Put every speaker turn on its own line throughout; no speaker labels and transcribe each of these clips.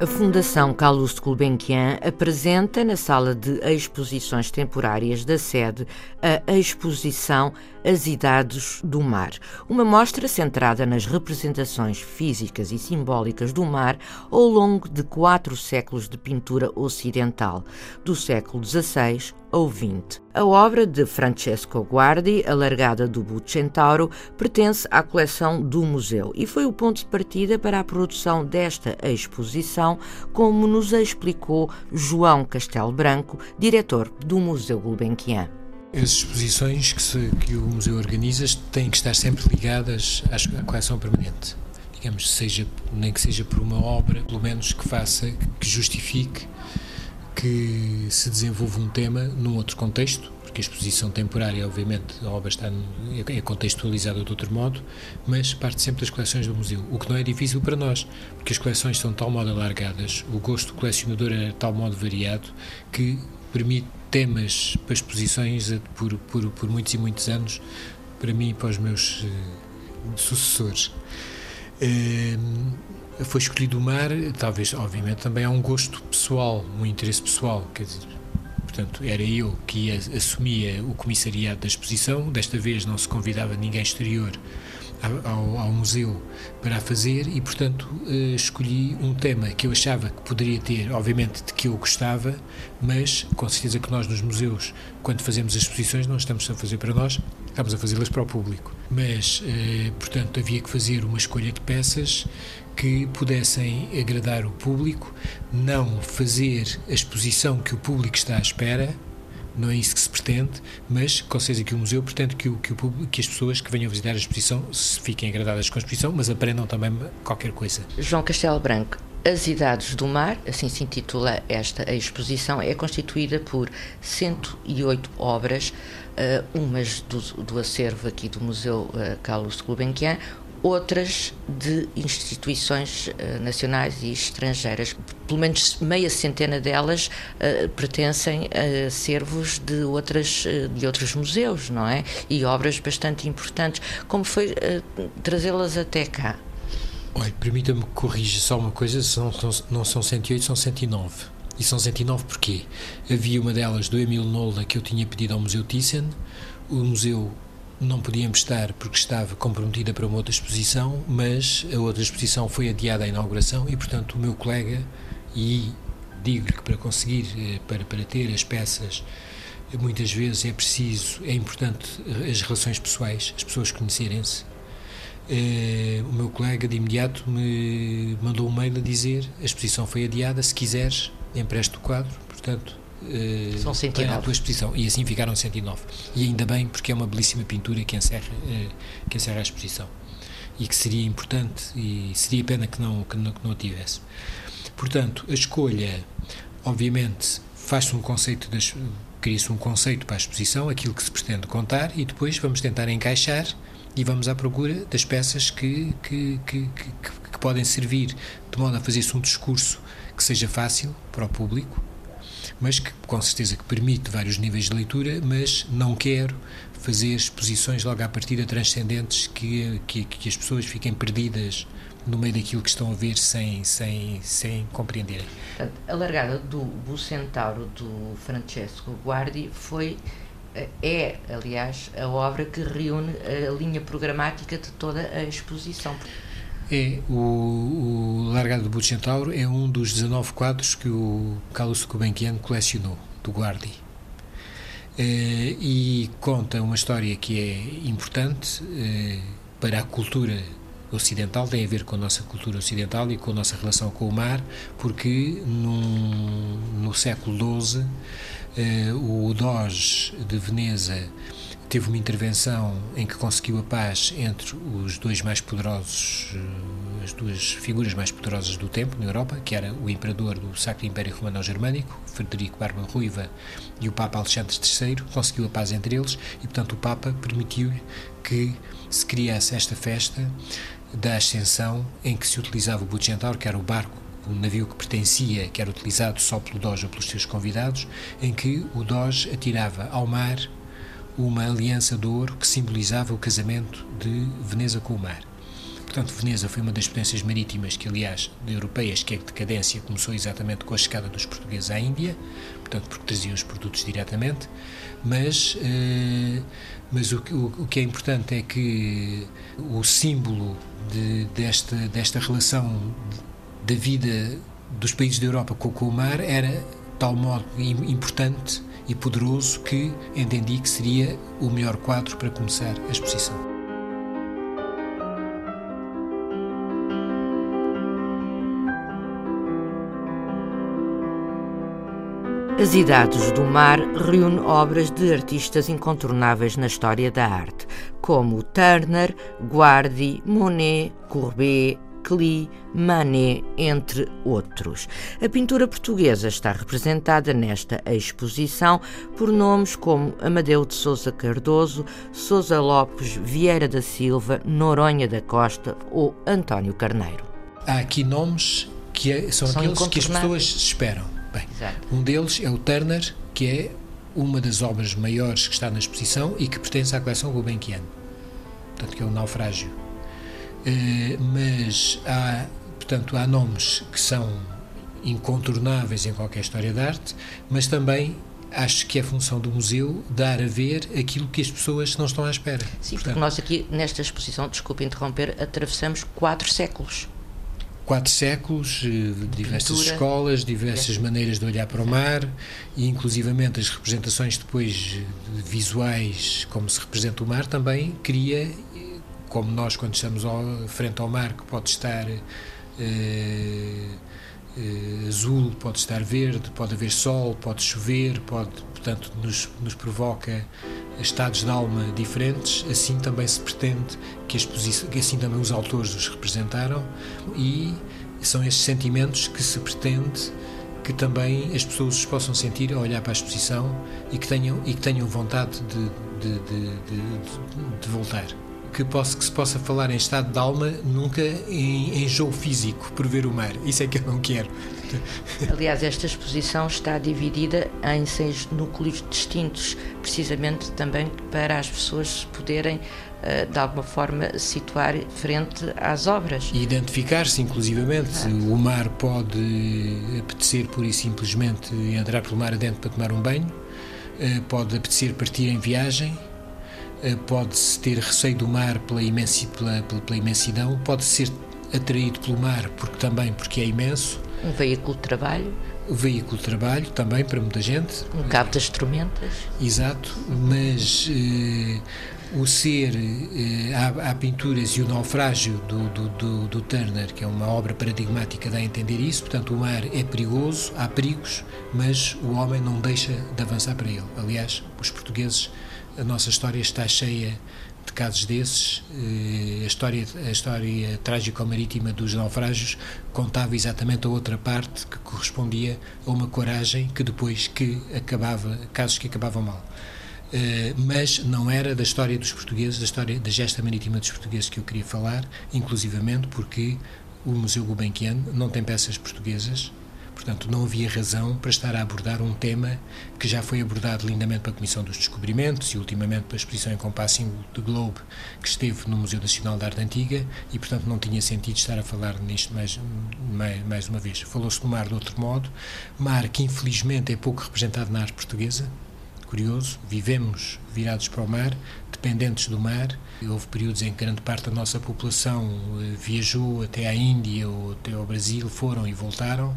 A Fundação Carlos Gulbenkian apresenta na sala de exposições temporárias da sede a exposição As Idades do Mar, uma mostra centrada nas representações físicas e simbólicas do mar ao longo de quatro séculos de pintura ocidental, do século XVI ao XX. A obra de Francesco Guardi, alargada do Bucentauro, pertence à coleção do museu e foi o ponto de partida para a produção desta exposição, como nos explicou João Castelo Branco, diretor do Museu Gulbenkian.
As exposições que, se, que, o museu organiza têm que estar sempre ligadas à coleção permanente. Digamos, seja, nem que seja por uma obra, pelo menos que faça, que justifique que se desenvolva um tema num outro contexto, porque a exposição temporária, obviamente, a obra está é contextualizada de outro modo, mas parte sempre das coleções do museu, o que não é difícil para nós, porque as coleções são de tal modo alargadas, o gosto do colecionador é de tal modo variado, que permite temas para exposições por, por, por muitos e muitos anos, para mim e para os meus uh, sucessores. Uh, foi escolhido o mar, talvez, obviamente, também há um gosto pessoal, um interesse pessoal, quer dizer, portanto, era eu que ia, assumia o comissariado da exposição, desta vez não se convidava ninguém exterior ao, ao, museu para a fazer e, portanto, uh, escolhi um tema que eu achava que poderia ter, obviamente, de que eu gostava, mas com certeza que nós nos museus, quando fazemos as exposições, não estamos a fazer para nós, estamos a fazê-las para o público. Mas, uh, portanto, havia que fazer uma escolha de peças que pudessem agradar o público, não fazer a exposição que o público está à espera, não é isso que se pretende, mas com certeza que o museu pretende que, o, que, o que as pessoas que venham visitar a exposição se fiquem agradadas com a exposição, mas aprendam também qualquer coisa.
João Castelo Branco, as Idades do Mar, assim se intitula esta exposição, é constituída por 108 obras, uh, umas do, do, acervo aqui do Museu uh, Carlos Gulbenkian, outras de instituições uh, nacionais e estrangeiras. Pelo menos meia centena delas uh, pertencem a acervos de, outras, uh, de outros museus, não é? E obras bastante importantes. Como foi trazê-las até cá?
Olha, permita-me corrigir só uma coisa: não, não são 108, são 109. E são 109 porque havia uma delas do Emil Nolda que eu tinha pedido ao Museu Thyssen, o museu não podia emprestar porque estava comprometida para uma outra exposição, mas a outra exposição foi adiada à inauguração e, portanto, o meu colega, e digo-lhe que para conseguir, eh, para, para ter as peças, muitas vezes é preciso, é importante as relações pessoais, as pessoas conhecerem-se. Eh, o meu colega de imediato me mandou um mail a dizer a exposição foi adiada, se quiseres, empreste o quadro, portanto,
uh, São 109.
à tua exposição. E assim ficaram 109. E ainda bem, porque é uma belíssima pintura que encerra, uh, que encerra a exposição. E que seria importante, e seria pena que não, que não, que não a tivesse. Portanto, a escolha, obviamente, faz-se um conceito das cria-se um conceito para a exposição, aquilo que se pretende contar, e depois vamos tentar encaixar e vamos à procura das peças que, que, que, que, que podem servir de modo a fazer-se um discurso que seja fácil para o público, mas que com certeza que permite vários níveis de leitura, mas não quero fazer exposições logo à partida transcendentes que, que, que as pessoas fiquem perdidas no meio daquilo que estão a ver sem, sem, sem compreenderem.
A largada do Bucentauro do Francesco Guardi foi é, aliás, a obra que reúne a linha programática de toda a exposição.
É, o, o Largado do Bucentauro é um dos 19 quadros que o Carlos Gulbenkian colecionou, do Guardi. É, e conta uma história que é importante é, para a cultura ocidental, tem a ver com a nossa cultura ocidental e com a nossa relação com o mar, porque num, no século XII é, o Doge de Veneza teve uma intervenção em que conseguiu a paz entre os dois mais poderosos, eh, as duas figuras mais poderosas do tempo na Europa, que era o imperador do Sacro Império Romano-Germânico, Frederico Barba Ruiva, e o Papa Alexandre III, conseguiu a paz entre eles e, portanto, o Papa permitiu-lhe que se criasse esta festa da Ascensão, em que se utilizava o Buto Centauro, que era o barco um navio que pertencia, que era utilizado só pelo Doge ou pelos seus convidados, em que o Doge atirava ao mar uma aliança de ouro que simbolizava o casamento de Veneza com o mar. Portanto, Veneza foi uma das potências marítimas que, aliás, de europeias, que a decadência começou exatamente com a chegada dos portugueses à Índia, portanto, porque traziam os produtos diretamente, mas, eh, mas o, o, o, que é importante é que o símbolo de, desta, desta relação da vida dos países da Europa com, com o mar era tal modo importante e poderoso que entendi que seria o melhor quadro para começar a exposição.
As Idades do Mar reúne obras de artistas incontornáveis na história da arte, como Turner, Guardi, Monet, Courbet, Klee, Manet, entre outros. A pintura portuguesa está representada nesta exposição por nomes como Amadeu de Souza Cardoso, Souza Lopes, Vieira da Silva, Noronha da Costa ou António Carneiro.
Há aqui nomes que é, são, são aqueles que as pessoas esperam. Bem, um deles é o Turner, que é uma das obras maiores que está na exposição e que pertence à coleção Gulbenkian. Portanto, que é o Naufrágio eh, mas há, portanto, há nomes que são incontornáveis em qualquer história de arte, mas também acho que é função do museu dar a ver aquilo que as pessoas não estão à espera.
Sim, Portanto, porque nós aqui nesta exposição, desculpe interromper, atravessamos quatro séculos.
Quatro séculos, eh, diversas Pintura, escolas, diversas é. maneiras de olhar para o mar e inclusivamente as representações depois visuais, como se representa o mar, também cria como nós quando estamos ao, frente ao mar, que pode estar eh, eh, azul, pode estar verde, pode haver sol, pode chover, pode, portanto, nos, nos provoca estados de alma diferentes, assim também se pretende que, a exposição, que assim também os autores os representaram. E são esses sentimentos que se pretende que também as pessoas os possam sentir ao olhar para a exposição e que tenham, e que tenham vontade de, de, de, de voltar que, posso, que se possa falar em estado de alma, nunca em, em jogo físico, por ver o mar. Isso é que eu não quero.
Aliás, esta exposição está dividida em seis núcleos distintos, precisamente também para as pessoas poderem eh, de alguma forma situar frente às obras.
E identificar-se, inclusivamente. Ah. O mar pode apetecer pura e simplesmente entrar pelo mar adentro para tomar um banho, eh, pode apetecer partir em viagem, pode-se ter receio do mar pela, imensi, pela, pela, pela, imensidão, pode ser atraído pelo mar porque também porque é imenso.
Um veículo de trabalho.
Um veículo de trabalho também para muita gente.
Um cabo das tormentas.
Exato, mas eh, o ser, eh, há, há, pinturas e o naufrágio do, do, do, do, Turner, que é uma obra paradigmática, dá a entender isso. Portanto, o mar é perigoso, há perigos, mas o homem não deixa de avançar para ele. Aliás, os portugueses a nossa história está cheia de casos desses. Eh, a história, a história trágico-marítima dos naufrágios contava exatamente a outra parte que correspondia a uma coragem que depois que acabava, casos que acabavam mal. Uh, mas não era da história dos portugueses, da história da gesta marítima dos portugueses que eu queria falar, inclusivamente porque o Museu Gulbenkian não tem peças portuguesas, Portanto, não havia razão para estar a abordar um tema que já foi abordado lindamente pela Comissão dos Descobrimentos e ultimamente pela exposição Encompassing the Globe, que esteve no Museu Nacional da Arte Antiga e, portanto, não tinha sentido estar a falar nisto mais, mais, mais uma vez. Falou-se do mar de outro modo, mar que infelizmente é pouco representado na arte portuguesa, curioso, vivemos virados para o mar, dependentes do mar. Houve períodos em que grande parte da nossa população eh, viajou até à Índia ou até ao Brasil, foram e voltaram.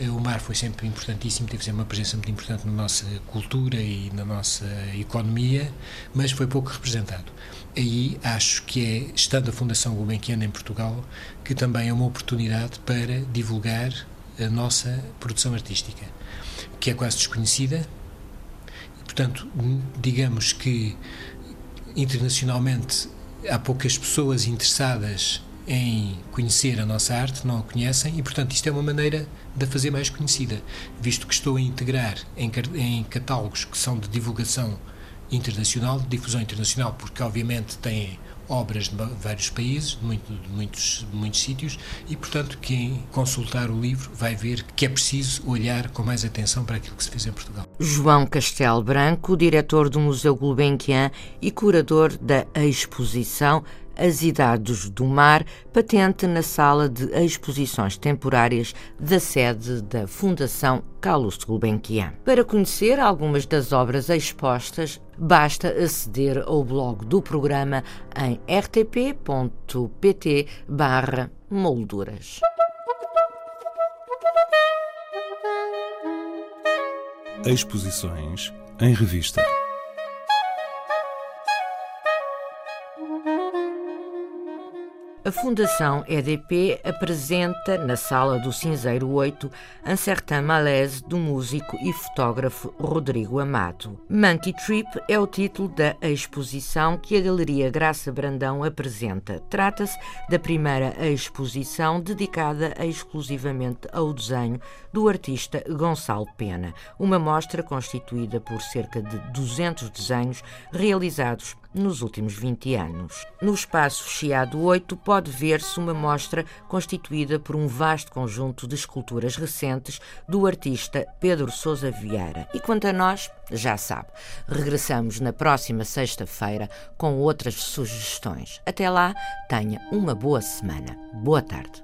Eh, o mar foi sempre importantíssimo, teve sempre uma presença muito importante na nossa cultura e na nossa economia, mas foi pouco representado. Aí acho que é, estando a Fundação Gulbenkian em Portugal, que também é uma oportunidade para divulgar a nossa produção artística, que é quase desconhecida. Portanto, digamos que internacionalmente há poucas pessoas interessadas em conhecer a nossa arte, não a conhecem, e portanto isto é uma maneira de a fazer mais conhecida, visto que estou a integrar em, em catálogos que são de divulgação internacional, de difusão internacional, porque obviamente têm obras de vários países, de, muito, de muitos, de muitos sítios, e portanto quem consultar o livro vai ver que é preciso olhar com mais atenção para aquilo que se fez em Portugal.
João Castel Branco, diretor do Museu Gulbenkian e curador da exposição as Idades do Mar, patente na sala de exposições temporárias da sede da Fundação Carlos Gulbenkian. Para conhecer algumas das obras expostas, basta aceder ao blog do programa em rtp.pt molduras.
Exposições em revista.
A Fundação EDP apresenta na Sala do Cinzeiro 8 Un certain malaise do músico e fotógrafo Rodrigo Amado. Monkey Trip é o título da exposição que a Galeria Graça Brandão apresenta. Trata-se da primeira exposição dedicada exclusivamente ao desenho do artista Gonçalo Pena, uma mostra constituída por cerca de 200 desenhos realizados nos últimos 20 anos. No espaço Chiado 8 pode ver-se uma mostra constituída por um vasto conjunto de esculturas recentes do artista Pedro Sousa Vieira. E quanto a nós, já sabe, regressamos na próxima sexta-feira com outras sugestões. Até lá, tenha uma boa semana. Boa tarde.